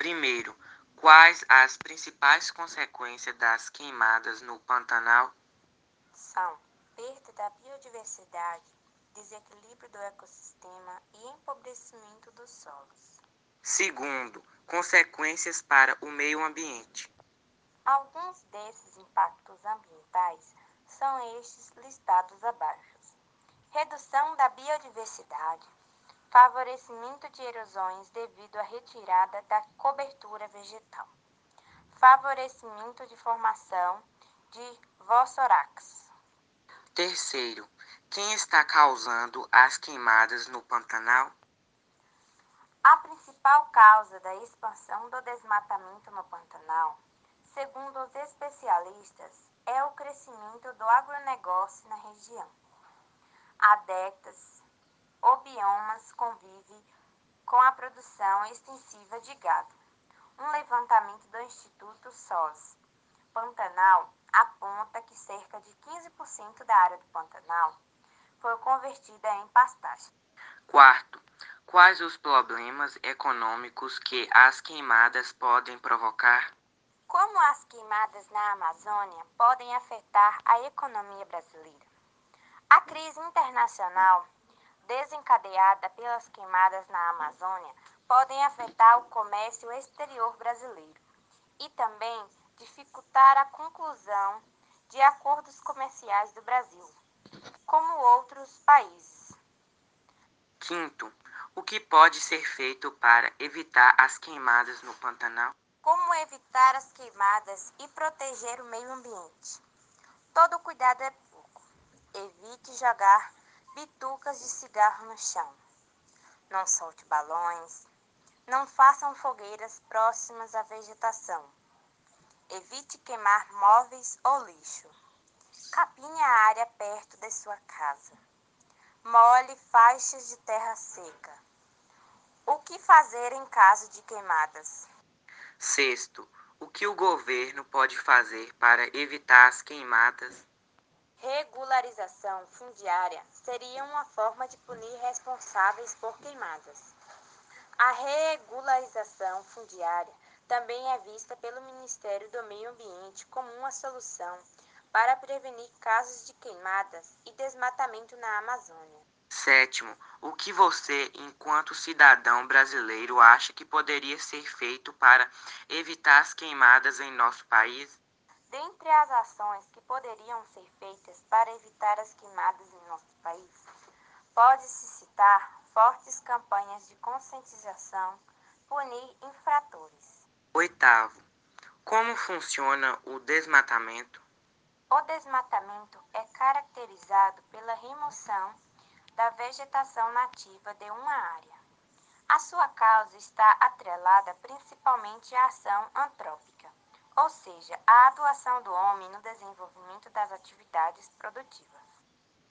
Primeiro, quais as principais consequências das queimadas no Pantanal? São perda da biodiversidade, desequilíbrio do ecossistema e empobrecimento dos solos. Segundo, consequências para o meio ambiente. Alguns desses impactos ambientais são estes listados abaixo: redução da biodiversidade, favorecimento de erosões devido à retirada da cobertura vegetal, favorecimento de formação de vossorax. Terceiro, quem está causando as queimadas no Pantanal? A principal causa da expansão do desmatamento no Pantanal, segundo os especialistas, é o crescimento do agronegócio na região. Há décadas, o biomas convive com a produção extensiva de gado. Um levantamento do Instituto SOS Pantanal aponta que cerca de 15% da área do Pantanal foi convertida em pastagem. Quarto, quais os problemas econômicos que as queimadas podem provocar? Como as queimadas na Amazônia podem afetar a economia brasileira? A crise internacional desencadeada pelas queimadas na Amazônia podem afetar o comércio exterior brasileiro e também dificultar a conclusão de acordos comerciais do Brasil, como outros países. Quinto, o que pode ser feito para evitar as queimadas no Pantanal? Como evitar as queimadas e proteger o meio ambiente? Todo cuidado é pouco. Evite jogar bitucas de cigarro no chão. Não solte balões. Não façam fogueiras próximas à vegetação. Evite queimar móveis ou lixo. Capinhe a área perto de sua casa. Mole faixas de terra seca. O que fazer em caso de queimadas? Sexto, o que o governo pode fazer para evitar as queimadas? Regularização fundiária seria uma forma de punir responsáveis por queimadas. A regularização fundiária também é vista pelo Ministério do Meio Ambiente como uma solução para prevenir casos de queimadas e desmatamento na Amazônia. Sétimo, o que você, enquanto cidadão brasileiro, acha que poderia ser feito para evitar as queimadas em nosso país? Dentre as ações que poderiam ser feitas para evitar as queimadas em nosso país, pode-se citar fortes campanhas de conscientização, punir infratores. Oitavo, como funciona o desmatamento? O desmatamento é caracterizado pela remoção da vegetação nativa de uma área. A sua causa está atrelada principalmente à ação antrópica ou seja, a atuação do homem no desenvolvimento das atividades produtivas.